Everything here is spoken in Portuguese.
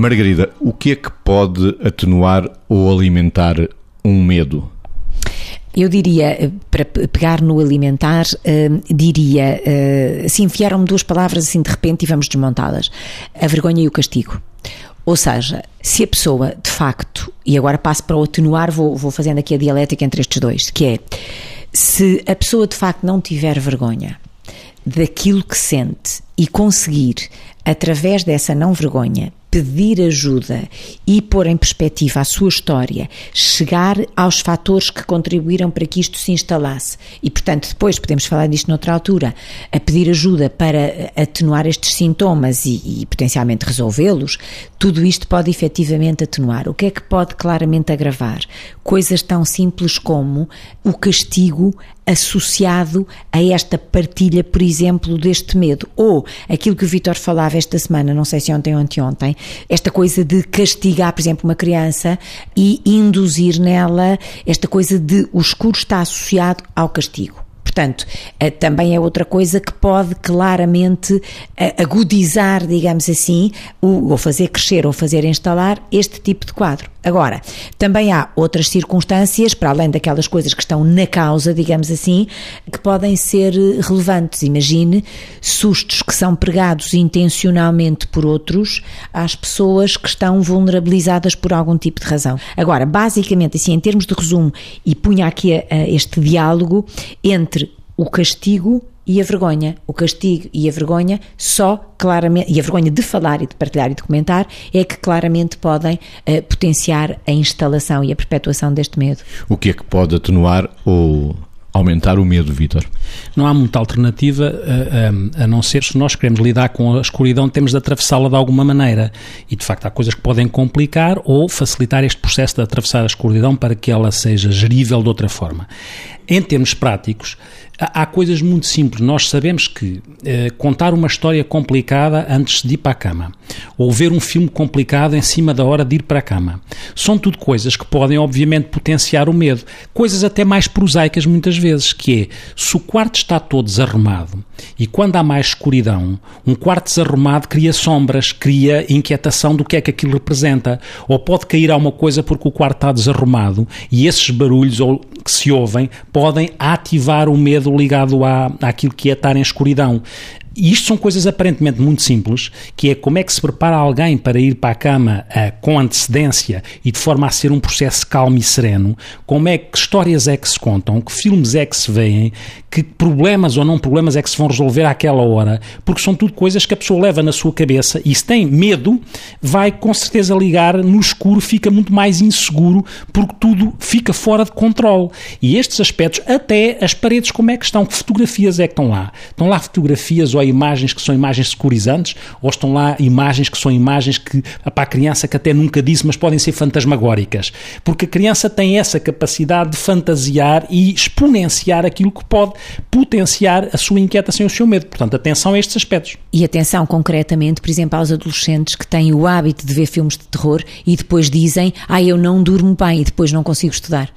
Margarida, o que é que pode atenuar ou alimentar um medo? Eu diria, eh, para pegar no alimentar, uh, diria, uh, se enfiaram-me duas palavras assim de repente e vamos desmontá-las: a vergonha e o castigo. Ou seja, se a pessoa de facto, e agora passo para o atenuar, vou, vou fazendo aqui a dialética entre estes dois, que é se a pessoa de facto não tiver vergonha daquilo que sente e conseguir, através dessa não vergonha, pedir ajuda e pôr em perspectiva a sua história, chegar aos fatores que contribuíram para que isto se instalasse e, portanto, depois podemos falar disto noutra altura, a pedir ajuda para atenuar estes sintomas e, e potencialmente resolvê-los, tudo isto pode efetivamente atenuar. O que é que pode claramente agravar? Coisas tão simples como o castigo associado a esta partilha, por exemplo, deste medo. Ou aquilo que o Vitor falava esta semana, não sei se ontem ou anteontem, esta coisa de castigar, por exemplo, uma criança e induzir nela esta coisa de o escuro está associado ao castigo. Portanto, eh, também é outra coisa que pode claramente eh, agudizar, digamos assim, ou fazer crescer ou fazer instalar este tipo de quadro. Agora, também há outras circunstâncias, para além daquelas coisas que estão na causa, digamos assim, que podem ser eh, relevantes. Imagine sustos que são pregados intencionalmente por outros às pessoas que estão vulnerabilizadas por algum tipo de razão. Agora, basicamente, assim, em termos de resumo, e punha aqui a, a este diálogo entre o castigo e a vergonha. O castigo e a vergonha só claramente, e a vergonha de falar e de partilhar e de comentar, é que claramente podem uh, potenciar a instalação e a perpetuação deste medo. O que é que pode atenuar ou aumentar o medo, Vítor? Não há muita alternativa a, a, a, não ser se nós queremos lidar com a escuridão, temos de atravessá-la de alguma maneira. E de facto há coisas que podem complicar ou facilitar este processo de atravessar a escuridão para que ela seja gerível de outra forma. Em termos práticos, há coisas muito simples. Nós sabemos que eh, contar uma história complicada antes de ir para a cama, ou ver um filme complicado em cima da hora de ir para a cama, são tudo coisas que podem, obviamente, potenciar o medo. Coisas até mais prosaicas, muitas vezes, que é se o quarto está todo desarrumado e quando há mais escuridão, um quarto desarrumado cria sombras, cria inquietação do que é que aquilo representa, ou pode cair alguma coisa porque o quarto está desarrumado e esses barulhos que se ouvem podem ativar o medo ligado à, àquilo que é estar em escuridão. E isto são coisas aparentemente muito simples, que é como é que se prepara alguém para ir para a cama uh, com antecedência e de forma a ser um processo calmo e sereno, como é que histórias é que se contam, que filmes é que se veem, que problemas ou não problemas é que se vão resolver àquela hora, porque são tudo coisas que a pessoa leva na sua cabeça e se tem medo, vai com certeza ligar no escuro, fica muito mais inseguro, porque tudo fica fora de controle. E estes aspectos, até as paredes, como é que estão, que fotografias é que estão lá? Estão lá fotografias ou imagens que são imagens securizantes, ou estão lá imagens que são imagens que para a criança que até nunca disse, mas podem ser fantasmagóricas. Porque a criança tem essa capacidade de fantasiar e exponenciar aquilo que pode potenciar a sua inquietação e o seu medo. Portanto, atenção a estes aspectos. E atenção concretamente, por exemplo, aos adolescentes que têm o hábito de ver filmes de terror e depois dizem, ah, eu não durmo bem e depois não consigo estudar.